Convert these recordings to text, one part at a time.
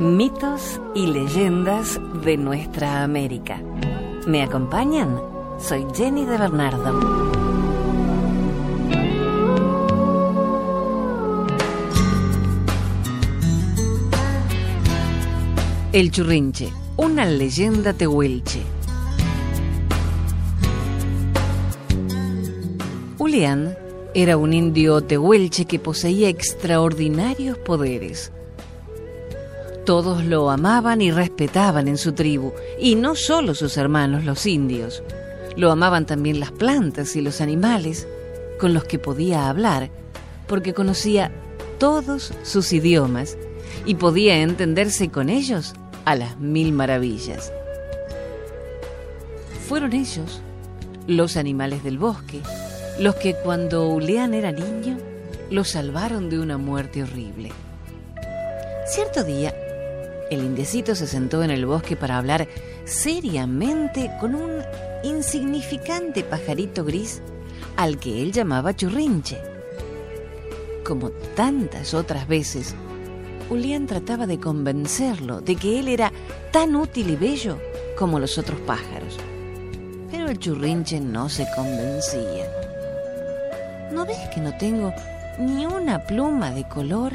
Mitos y leyendas de nuestra América. ¿Me acompañan? Soy Jenny de Bernardo. El Churrinche, una leyenda tehuelche. Julián era un indio tehuelche que poseía extraordinarios poderes. Todos lo amaban y respetaban en su tribu, y no solo sus hermanos los indios. Lo amaban también las plantas y los animales, con los que podía hablar, porque conocía todos sus idiomas y podía entenderse con ellos a las mil maravillas. Fueron ellos, los animales del bosque, los que cuando Uleán era niño lo salvaron de una muerte horrible. Cierto día, el indiecito se sentó en el bosque para hablar seriamente con un insignificante pajarito gris al que él llamaba churrinche. Como tantas otras veces, Julián trataba de convencerlo de que él era tan útil y bello como los otros pájaros. Pero el churrinche no se convencía. ¿No ves que no tengo ni una pluma de color?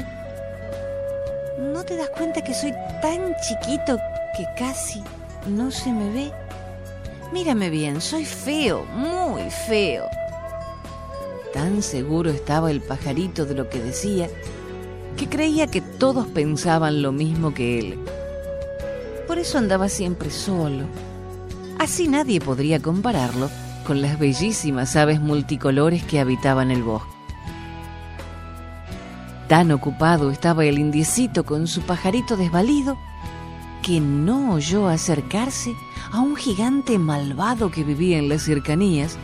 ¿No te das cuenta que soy tan chiquito que casi no se me ve? Mírame bien, soy feo, muy feo. Tan seguro estaba el pajarito de lo que decía que creía que todos pensaban lo mismo que él. Por eso andaba siempre solo. Así nadie podría compararlo con las bellísimas aves multicolores que habitaban el bosque. Tan ocupado estaba el indiecito con su pajarito desvalido que no oyó acercarse a un gigante malvado que vivía en las cercanías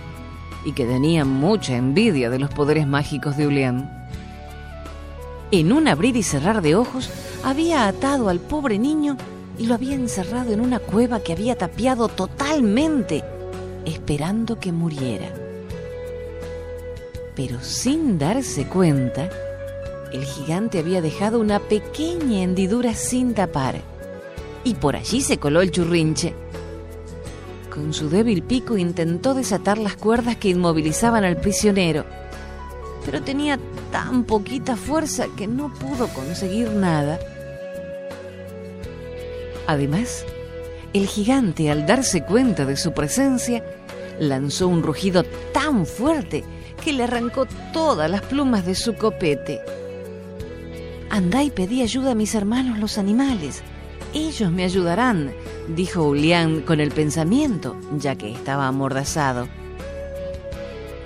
y que tenía mucha envidia de los poderes mágicos de Ulián. En un abrir y cerrar de ojos, había atado al pobre niño y lo había encerrado en una cueva que había tapiado totalmente, esperando que muriera. Pero sin darse cuenta, el gigante había dejado una pequeña hendidura sin tapar, y por allí se coló el churrinche. Con su débil pico intentó desatar las cuerdas que inmovilizaban al prisionero, pero tenía tan poquita fuerza que no pudo conseguir nada. Además, el gigante, al darse cuenta de su presencia, lanzó un rugido tan fuerte que le arrancó todas las plumas de su copete. Andá y pedí ayuda a mis hermanos los animales. Ellos me ayudarán, dijo Julián con el pensamiento, ya que estaba amordazado.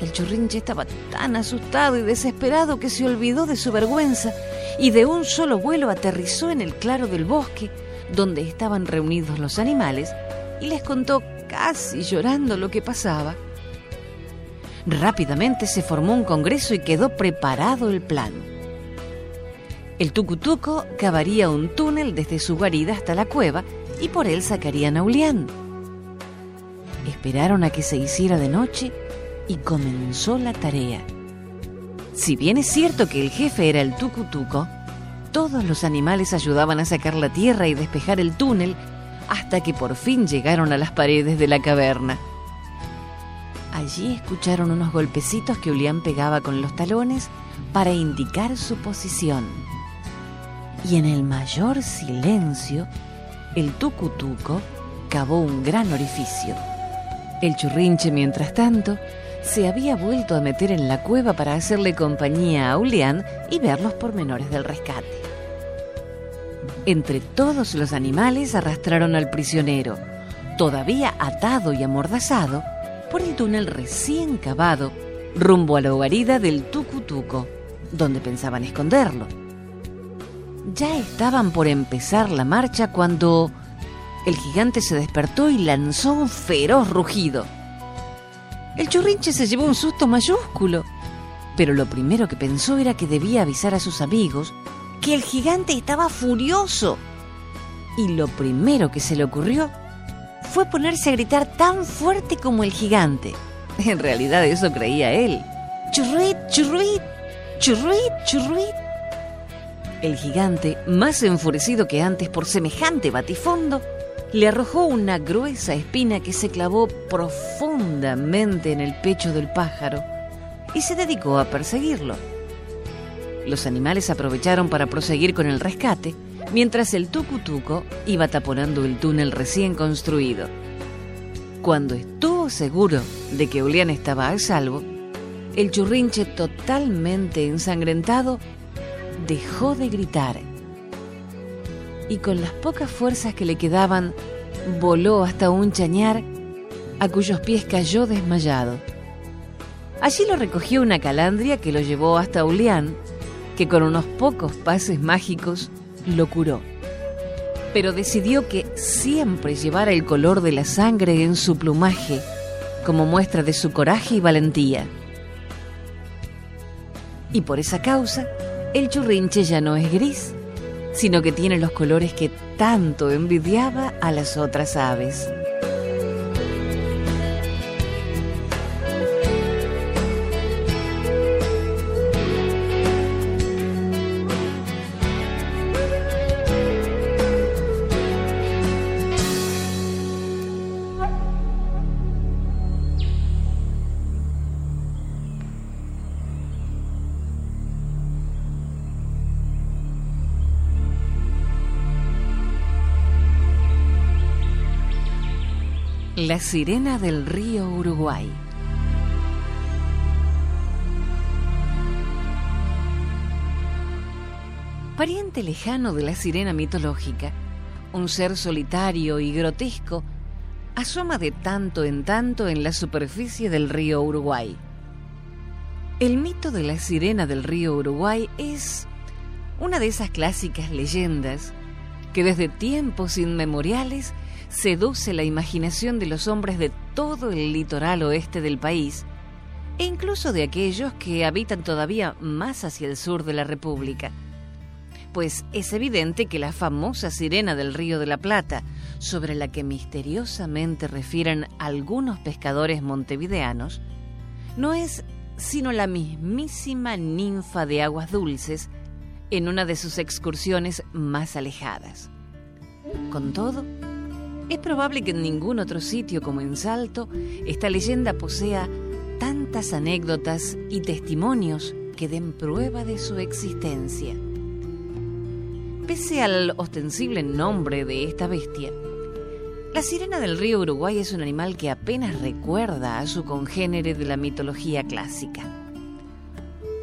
El churrinche estaba tan asustado y desesperado que se olvidó de su vergüenza y de un solo vuelo aterrizó en el claro del bosque donde estaban reunidos los animales y les contó casi llorando lo que pasaba. Rápidamente se formó un congreso y quedó preparado el plan. El tucutuco cavaría un túnel desde su guarida hasta la cueva y por él sacarían a Ulián. Esperaron a que se hiciera de noche y comenzó la tarea. Si bien es cierto que el jefe era el tucutuco, todos los animales ayudaban a sacar la tierra y despejar el túnel hasta que por fin llegaron a las paredes de la caverna. Allí escucharon unos golpecitos que Ulián pegaba con los talones para indicar su posición. Y en el mayor silencio, el tucutuco cavó un gran orificio. El churrinche, mientras tanto, se había vuelto a meter en la cueva para hacerle compañía a Ulián y ver los pormenores del rescate. Entre todos los animales arrastraron al prisionero, todavía atado y amordazado, por el túnel recién cavado rumbo a la guarida del Tucutuco, donde pensaban esconderlo. Ya estaban por empezar la marcha cuando el gigante se despertó y lanzó un feroz rugido. El churrinche se llevó un susto mayúsculo, pero lo primero que pensó era que debía avisar a sus amigos que el gigante estaba furioso. Y lo primero que se le ocurrió fue ponerse a gritar tan fuerte como el gigante. En realidad eso creía él. Churruit, churruit, churruit, churruit. El gigante, más enfurecido que antes por semejante batifondo, le arrojó una gruesa espina que se clavó profundamente en el pecho del pájaro y se dedicó a perseguirlo. Los animales aprovecharon para proseguir con el rescate, mientras el tucutuco iba taponando el túnel recién construido. Cuando estuvo seguro de que Julián estaba a salvo, el churrinche totalmente ensangrentado dejó de gritar y con las pocas fuerzas que le quedaban voló hasta un chañar a cuyos pies cayó desmayado. Allí lo recogió una calandria que lo llevó hasta Ulián, que con unos pocos pases mágicos lo curó. Pero decidió que siempre llevara el color de la sangre en su plumaje, como muestra de su coraje y valentía. Y por esa causa, el churrinche ya no es gris, sino que tiene los colores que tanto envidiaba a las otras aves. La sirena del río Uruguay. Pariente lejano de la sirena mitológica, un ser solitario y grotesco, asoma de tanto en tanto en la superficie del río Uruguay. El mito de la sirena del río Uruguay es una de esas clásicas leyendas que desde tiempos inmemoriales seduce la imaginación de los hombres de todo el litoral oeste del país e incluso de aquellos que habitan todavía más hacia el sur de la República. Pues es evidente que la famosa sirena del Río de la Plata, sobre la que misteriosamente refieren algunos pescadores montevideanos, no es sino la mismísima ninfa de aguas dulces en una de sus excursiones más alejadas. Con todo, es probable que en ningún otro sitio como en Salto esta leyenda posea tantas anécdotas y testimonios que den prueba de su existencia. Pese al ostensible nombre de esta bestia, la sirena del río Uruguay es un animal que apenas recuerda a su congénere de la mitología clásica.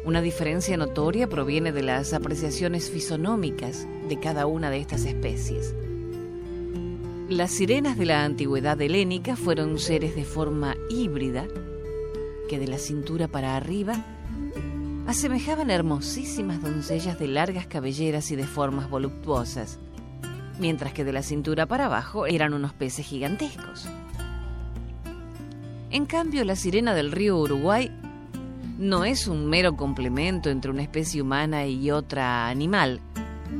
Una diferencia notoria proviene de las apreciaciones fisonómicas de cada una de estas especies. Las sirenas de la antigüedad helénica fueron seres de forma híbrida que de la cintura para arriba asemejaban hermosísimas doncellas de largas cabelleras y de formas voluptuosas, mientras que de la cintura para abajo eran unos peces gigantescos. En cambio, la sirena del río Uruguay no es un mero complemento entre una especie humana y otra animal,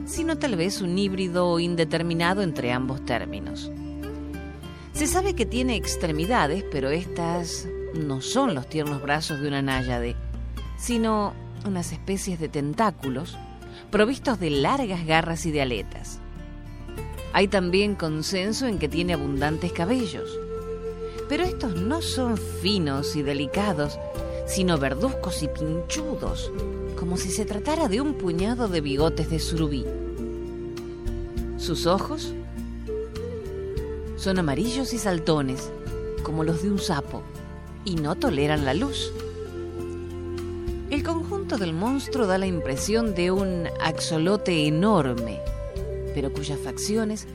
sino tal vez un híbrido indeterminado entre ambos términos. Se sabe que tiene extremidades, pero estas no son los tiernos brazos de una náyade, sino unas especies de tentáculos provistos de largas garras y de aletas. Hay también consenso en que tiene abundantes cabellos, pero estos no son finos y delicados, sino verduzcos y pinchudos, como si se tratara de un puñado de bigotes de surubí. Sus ojos son amarillos y saltones, como los de un sapo, y no toleran la luz. El conjunto del monstruo da la impresión de un axolote enorme, pero cuyas facciones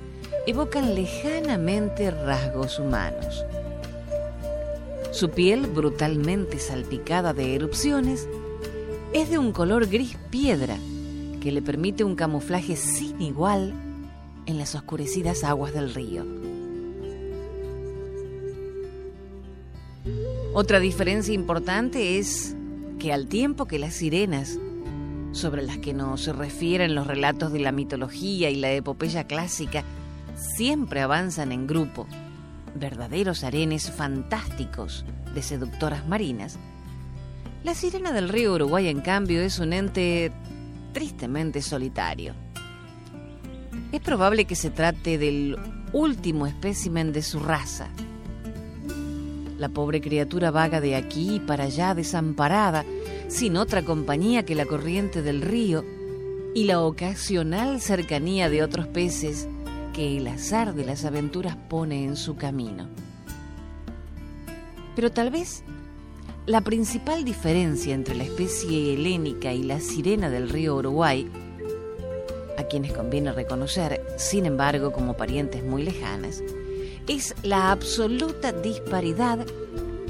evocan lejanamente rasgos humanos. Su piel, brutalmente salpicada de erupciones, es de un color gris piedra que le permite un camuflaje sin igual en las oscurecidas aguas del río. Otra diferencia importante es que al tiempo que las sirenas, sobre las que nos refieren los relatos de la mitología y la epopeya clásica, siempre avanzan en grupo, verdaderos arenes fantásticos de seductoras marinas, la sirena del río Uruguay, en cambio, es un ente tristemente solitario. Es probable que se trate del último espécimen de su raza. La pobre criatura vaga de aquí para allá desamparada, sin otra compañía que la corriente del río y la ocasional cercanía de otros peces que el azar de las aventuras pone en su camino. Pero tal vez la principal diferencia entre la especie helénica y la sirena del río Uruguay, a quienes conviene reconocer, sin embargo, como parientes muy lejanas, es la absoluta disparidad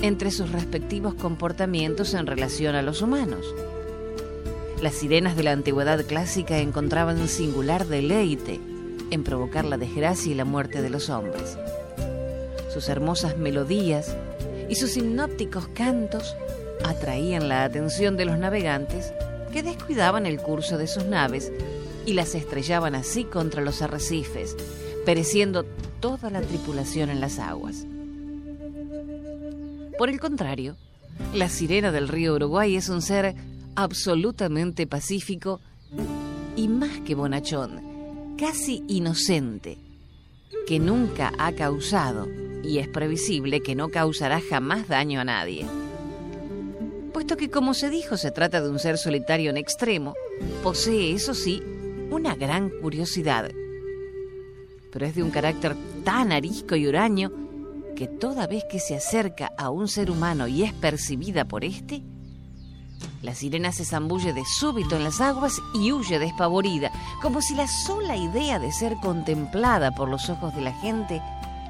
entre sus respectivos comportamientos en relación a los humanos. Las sirenas de la antigüedad clásica encontraban singular deleite en provocar la desgracia y la muerte de los hombres. Sus hermosas melodías y sus hipnópticos cantos atraían la atención de los navegantes que descuidaban el curso de sus naves y las estrellaban así contra los arrecifes, pereciendo toda la tripulación en las aguas. Por el contrario, la sirena del río Uruguay es un ser absolutamente pacífico y más que bonachón, casi inocente, que nunca ha causado y es previsible que no causará jamás daño a nadie. Puesto que, como se dijo, se trata de un ser solitario en extremo, posee, eso sí, una gran curiosidad. Pero es de un carácter tan arisco y huraño que toda vez que se acerca a un ser humano y es percibida por éste, la sirena se zambulle de súbito en las aguas y huye despavorida, como si la sola idea de ser contemplada por los ojos de la gente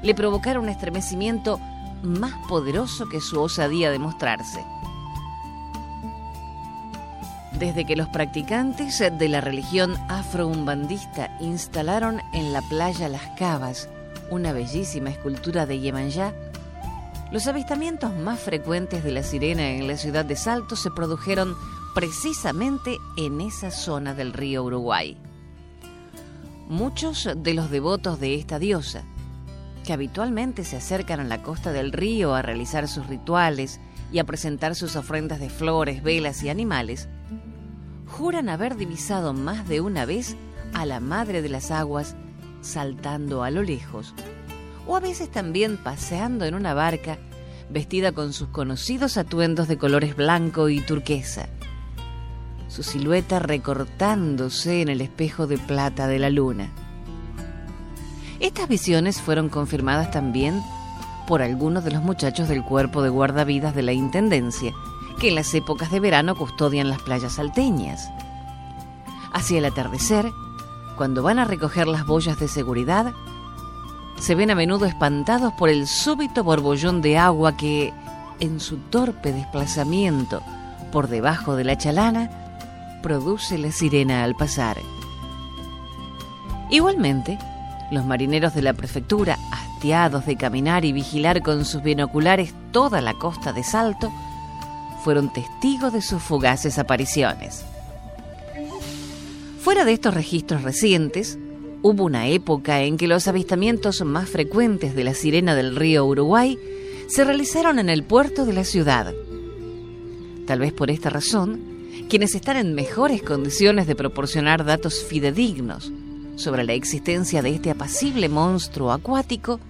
le provocara un estremecimiento más poderoso que su osadía de mostrarse. Desde que los practicantes de la religión afro-umbandista instalaron en la playa Las Cavas una bellísima escultura de Yemanjá, los avistamientos más frecuentes de la sirena en la ciudad de Salto se produjeron precisamente en esa zona del río Uruguay. Muchos de los devotos de esta diosa, que habitualmente se acercan a la costa del río a realizar sus rituales y a presentar sus ofrendas de flores, velas y animales, juran haber divisado más de una vez a la Madre de las Aguas saltando a lo lejos o a veces también paseando en una barca vestida con sus conocidos atuendos de colores blanco y turquesa, su silueta recortándose en el espejo de plata de la luna. Estas visiones fueron confirmadas también por algunos de los muchachos del cuerpo de guardavidas de la Intendencia, que en las épocas de verano custodian las playas salteñas. Hacia el atardecer, cuando van a recoger las boyas de seguridad, se ven a menudo espantados por el súbito borbollón de agua que, en su torpe desplazamiento por debajo de la chalana, produce la sirena al pasar. Igualmente, los marineros de la prefectura, hastiados de caminar y vigilar con sus binoculares toda la costa de Salto, fueron testigos de sus fugaces apariciones. Fuera de estos registros recientes, Hubo una época en que los avistamientos más frecuentes de la sirena del río Uruguay se realizaron en el puerto de la ciudad. Tal vez por esta razón, quienes están en mejores condiciones de proporcionar datos fidedignos sobre la existencia de este apacible monstruo acuático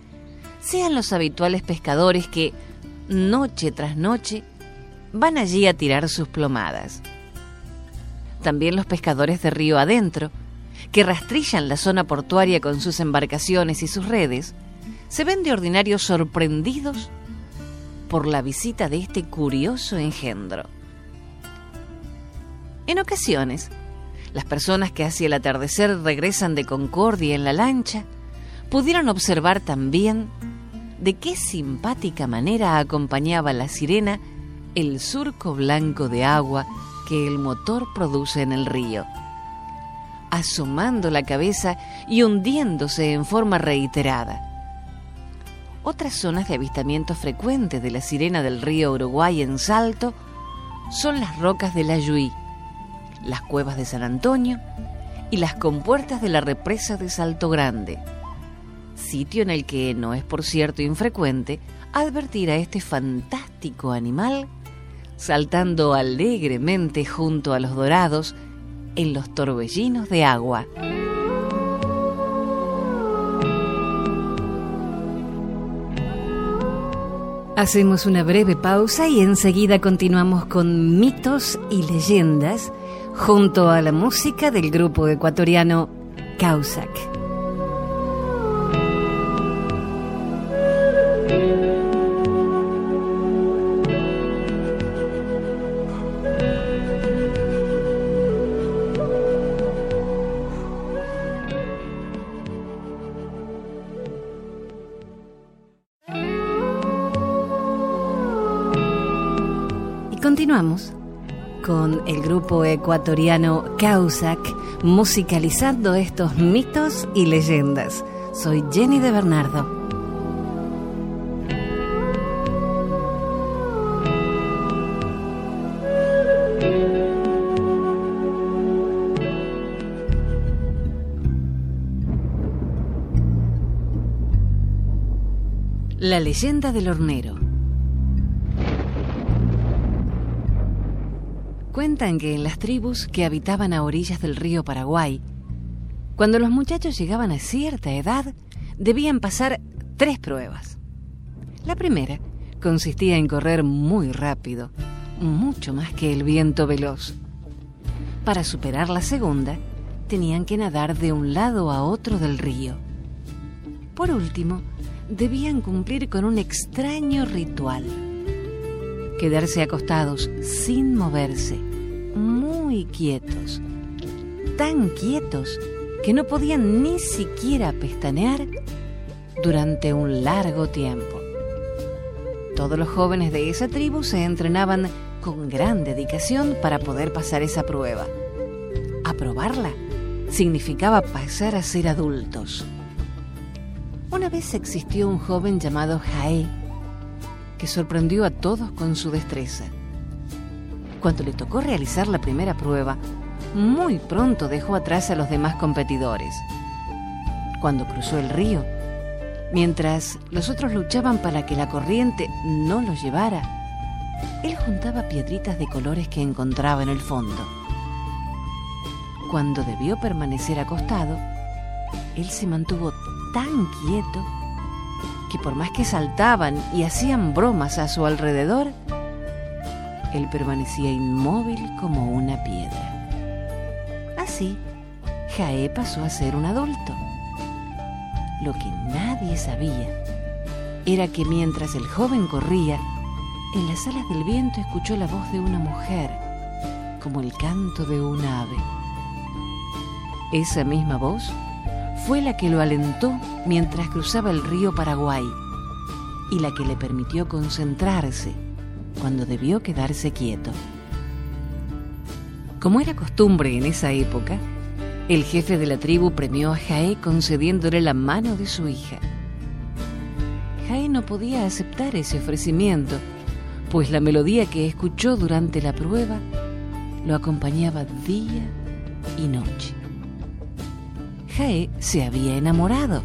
sean los habituales pescadores que, noche tras noche, van allí a tirar sus plomadas. También los pescadores de río adentro, que rastrillan la zona portuaria con sus embarcaciones y sus redes, se ven de ordinario sorprendidos por la visita de este curioso engendro. En ocasiones, las personas que hacia el atardecer regresan de Concordia en la lancha pudieron observar también de qué simpática manera acompañaba la sirena el surco blanco de agua que el motor produce en el río asomando la cabeza y hundiéndose en forma reiterada. Otras zonas de avistamiento frecuente de la sirena del río Uruguay en Salto son las rocas de la Yuí, las cuevas de San Antonio y las compuertas de la represa de Salto Grande, sitio en el que no es por cierto infrecuente advertir a este fantástico animal saltando alegremente junto a los dorados en los torbellinos de agua. Hacemos una breve pausa y enseguida continuamos con mitos y leyendas junto a la música del grupo ecuatoriano Causac. continuamos grupo ecuatoriano Causac musicalizando estos mitos y leyendas. Soy Jenny de Bernardo. La leyenda del hornero. Cuentan que en las tribus que habitaban a orillas del río Paraguay, cuando los muchachos llegaban a cierta edad, debían pasar tres pruebas. La primera consistía en correr muy rápido, mucho más que el viento veloz. Para superar la segunda, tenían que nadar de un lado a otro del río. Por último, debían cumplir con un extraño ritual. Quedarse acostados sin moverse muy quietos, tan quietos que no podían ni siquiera pestanear durante un largo tiempo. Todos los jóvenes de esa tribu se entrenaban con gran dedicación para poder pasar esa prueba. Aprobarla significaba pasar a ser adultos. Una vez existió un joven llamado Jaé que sorprendió a todos con su destreza. Cuando le tocó realizar la primera prueba, muy pronto dejó atrás a los demás competidores. Cuando cruzó el río, mientras los otros luchaban para que la corriente no los llevara, él juntaba piedritas de colores que encontraba en el fondo. Cuando debió permanecer acostado, él se mantuvo tan quieto que por más que saltaban y hacían bromas a su alrededor, él permanecía inmóvil como una piedra. Así, Jaé pasó a ser un adulto. Lo que nadie sabía era que mientras el joven corría, en las alas del viento escuchó la voz de una mujer, como el canto de un ave. Esa misma voz fue la que lo alentó mientras cruzaba el río Paraguay y la que le permitió concentrarse cuando debió quedarse quieto. Como era costumbre en esa época, el jefe de la tribu premió a Jaé concediéndole la mano de su hija. Jaé no podía aceptar ese ofrecimiento, pues la melodía que escuchó durante la prueba lo acompañaba día y noche. Jaé se había enamorado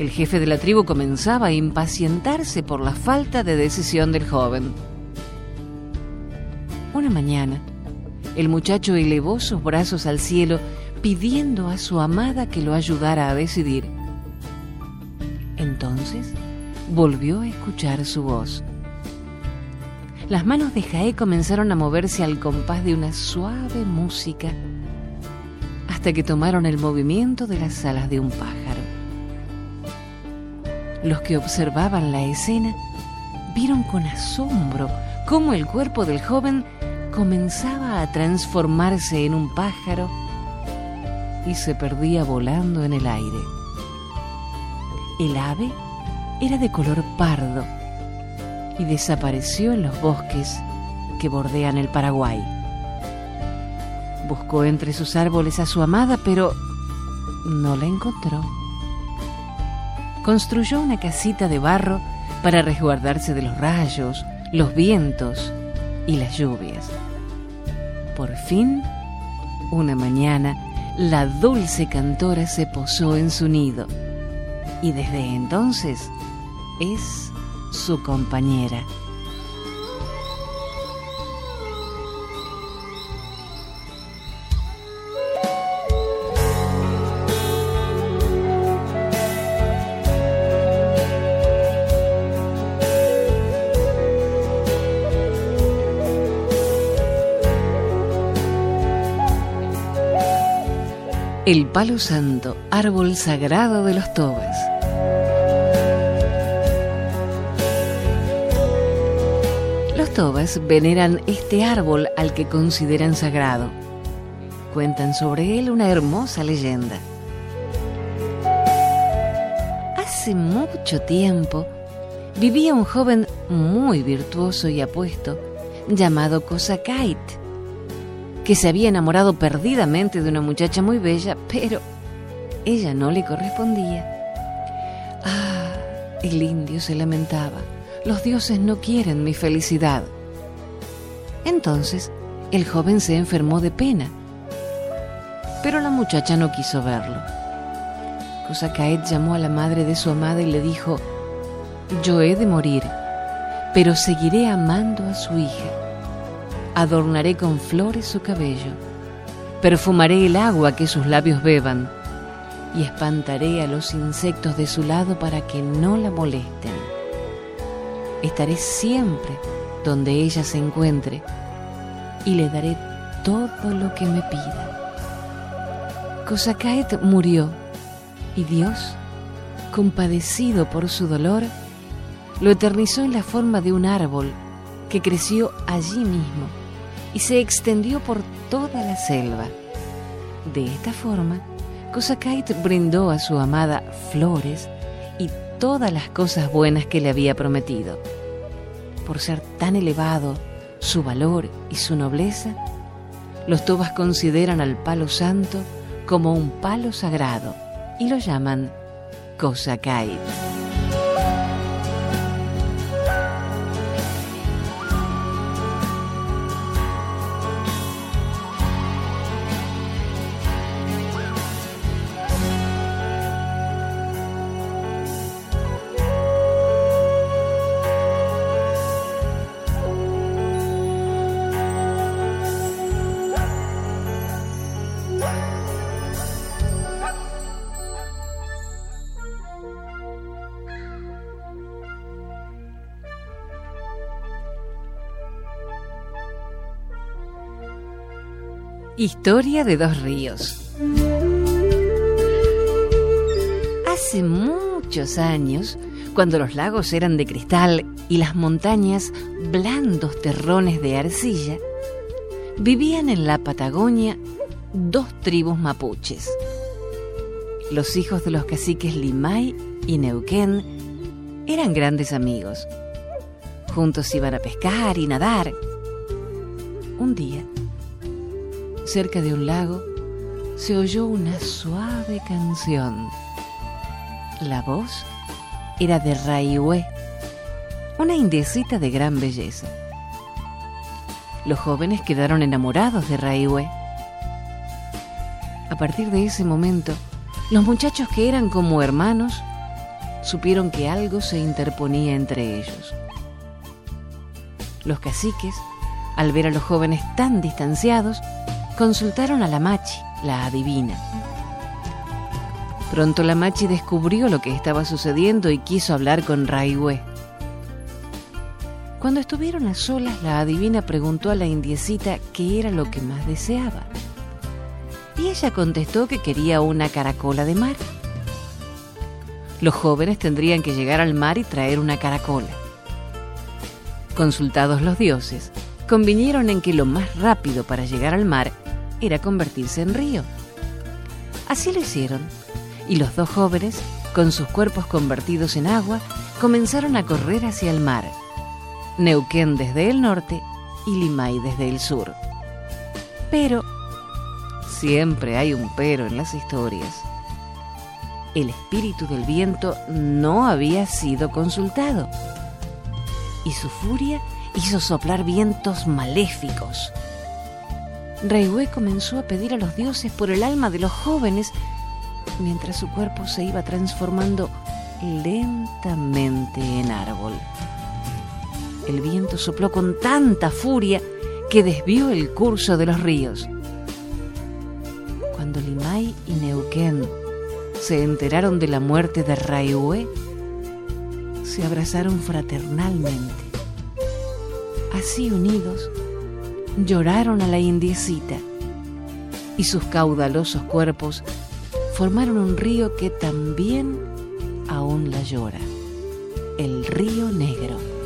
el jefe de la tribu comenzaba a impacientarse por la falta de decisión del joven. Una mañana, el muchacho elevó sus brazos al cielo pidiendo a su amada que lo ayudara a decidir. Entonces volvió a escuchar su voz. Las manos de Jaé comenzaron a moverse al compás de una suave música hasta que tomaron el movimiento de las alas de un pájaro. Los que observaban la escena vieron con asombro cómo el cuerpo del joven comenzaba a transformarse en un pájaro y se perdía volando en el aire. El ave era de color pardo y desapareció en los bosques que bordean el Paraguay. Buscó entre sus árboles a su amada, pero no la encontró construyó una casita de barro para resguardarse de los rayos, los vientos y las lluvias. Por fin, una mañana, la dulce cantora se posó en su nido y desde entonces es su compañera. El palo santo, árbol sagrado de los tobas. Los tobas veneran este árbol al que consideran sagrado. Cuentan sobre él una hermosa leyenda. Hace mucho tiempo vivía un joven muy virtuoso y apuesto llamado Kosakait que se había enamorado perdidamente de una muchacha muy bella, pero ella no le correspondía. Ah, el indio se lamentaba. Los dioses no quieren mi felicidad. Entonces, el joven se enfermó de pena. Pero la muchacha no quiso verlo. Kusakaet llamó a la madre de su amada y le dijo, yo he de morir, pero seguiré amando a su hija adornaré con flores su cabello, perfumaré el agua que sus labios beban y espantaré a los insectos de su lado para que no la molesten. Estaré siempre donde ella se encuentre y le daré todo lo que me pida. Kosakaet murió y Dios, compadecido por su dolor, lo eternizó en la forma de un árbol que creció allí mismo y se extendió por toda la selva. De esta forma, Kosakait brindó a su amada flores y todas las cosas buenas que le había prometido. Por ser tan elevado su valor y su nobleza, los tobas consideran al palo santo como un palo sagrado y lo llaman Kosakait. Historia de dos ríos. Hace muchos años, cuando los lagos eran de cristal y las montañas blandos terrones de arcilla, vivían en la Patagonia dos tribus mapuches. Los hijos de los caciques Limay y Neuquén eran grandes amigos. Juntos iban a pescar y nadar. Un día, cerca de un lago, se oyó una suave canción. La voz era de Raihue, una indecita de gran belleza. Los jóvenes quedaron enamorados de Raihue. A partir de ese momento, los muchachos que eran como hermanos supieron que algo se interponía entre ellos. Los caciques, al ver a los jóvenes tan distanciados, consultaron a la Machi, la adivina. Pronto la Machi descubrió lo que estaba sucediendo y quiso hablar con Raihue. Cuando estuvieron a solas, la adivina preguntó a la indiecita qué era lo que más deseaba. Y ella contestó que quería una caracola de mar. Los jóvenes tendrían que llegar al mar y traer una caracola. Consultados los dioses, convinieron en que lo más rápido para llegar al mar era convertirse en río. Así lo hicieron, y los dos jóvenes, con sus cuerpos convertidos en agua, comenzaron a correr hacia el mar. Neuquén desde el norte y Limay desde el sur. Pero, siempre hay un pero en las historias. El espíritu del viento no había sido consultado y su furia hizo soplar vientos maléficos Reihue comenzó a pedir a los dioses por el alma de los jóvenes mientras su cuerpo se iba transformando lentamente en árbol. El viento sopló con tanta furia que desvió el curso de los ríos. Cuando Limay y Neuquén se enteraron de la muerte de Raihue, se abrazaron fraternalmente. Así unidos, lloraron a la indiecita y sus caudalosos cuerpos formaron un río que también aún la llora, el río Negro.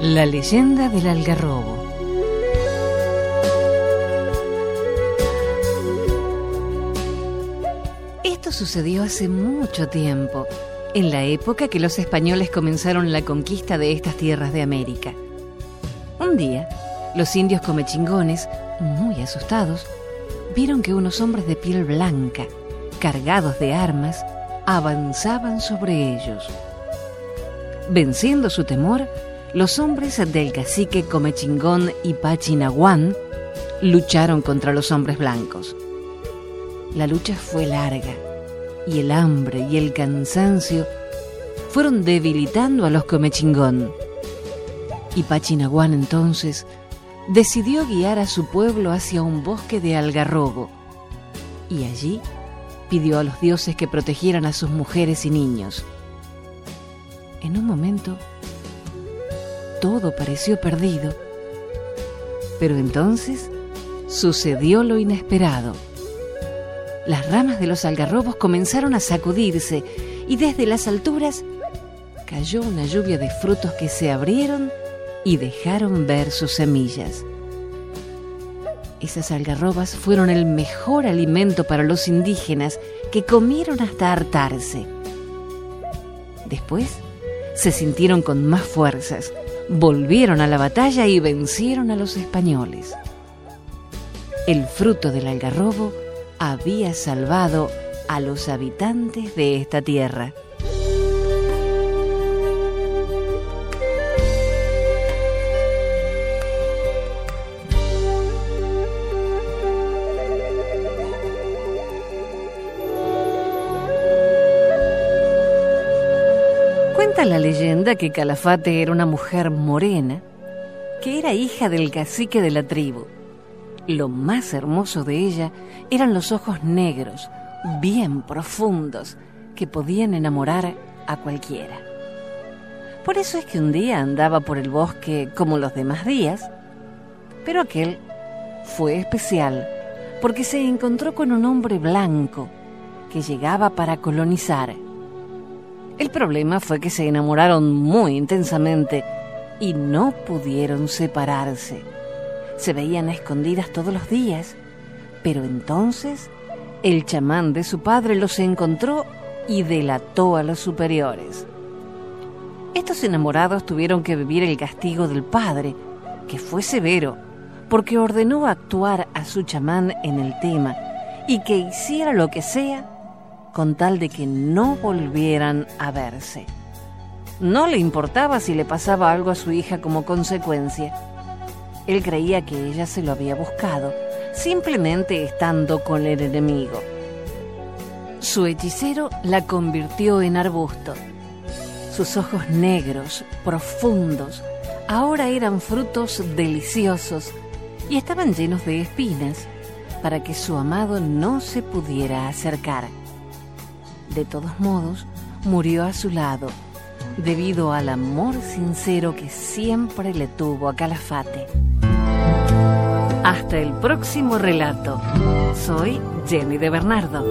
La leyenda del algarrobo. Esto sucedió hace mucho tiempo, en la época que los españoles comenzaron la conquista de estas tierras de América. Un día, los indios comechingones, muy asustados, vieron que unos hombres de piel blanca, cargados de armas, avanzaban sobre ellos. Venciendo su temor, los hombres del cacique Comechingón y Pachinaguán lucharon contra los hombres blancos. La lucha fue larga y el hambre y el cansancio fueron debilitando a los Comechingón. Y Pachinaguán entonces decidió guiar a su pueblo hacia un bosque de algarrobo y allí pidió a los dioses que protegieran a sus mujeres y niños. En un momento, todo pareció perdido. Pero entonces sucedió lo inesperado. Las ramas de los algarrobos comenzaron a sacudirse y desde las alturas cayó una lluvia de frutos que se abrieron y dejaron ver sus semillas. Esas algarrobas fueron el mejor alimento para los indígenas que comieron hasta hartarse. Después se sintieron con más fuerzas volvieron a la batalla y vencieron a los españoles. El fruto del algarrobo había salvado a los habitantes de esta tierra. La leyenda que Calafate era una mujer morena que era hija del cacique de la tribu. Lo más hermoso de ella eran los ojos negros, bien profundos, que podían enamorar a cualquiera. Por eso es que un día andaba por el bosque como los demás días, pero aquel fue especial porque se encontró con un hombre blanco que llegaba para colonizar el problema fue que se enamoraron muy intensamente y no pudieron separarse. Se veían escondidas todos los días, pero entonces el chamán de su padre los encontró y delató a los superiores. Estos enamorados tuvieron que vivir el castigo del padre, que fue severo, porque ordenó actuar a su chamán en el tema y que hiciera lo que sea con tal de que no volvieran a verse. No le importaba si le pasaba algo a su hija como consecuencia. Él creía que ella se lo había buscado, simplemente estando con el enemigo. Su hechicero la convirtió en arbusto. Sus ojos negros, profundos, ahora eran frutos deliciosos y estaban llenos de espinas para que su amado no se pudiera acercar. De todos modos, murió a su lado, debido al amor sincero que siempre le tuvo a Calafate. Hasta el próximo relato. Soy Jenny de Bernardo.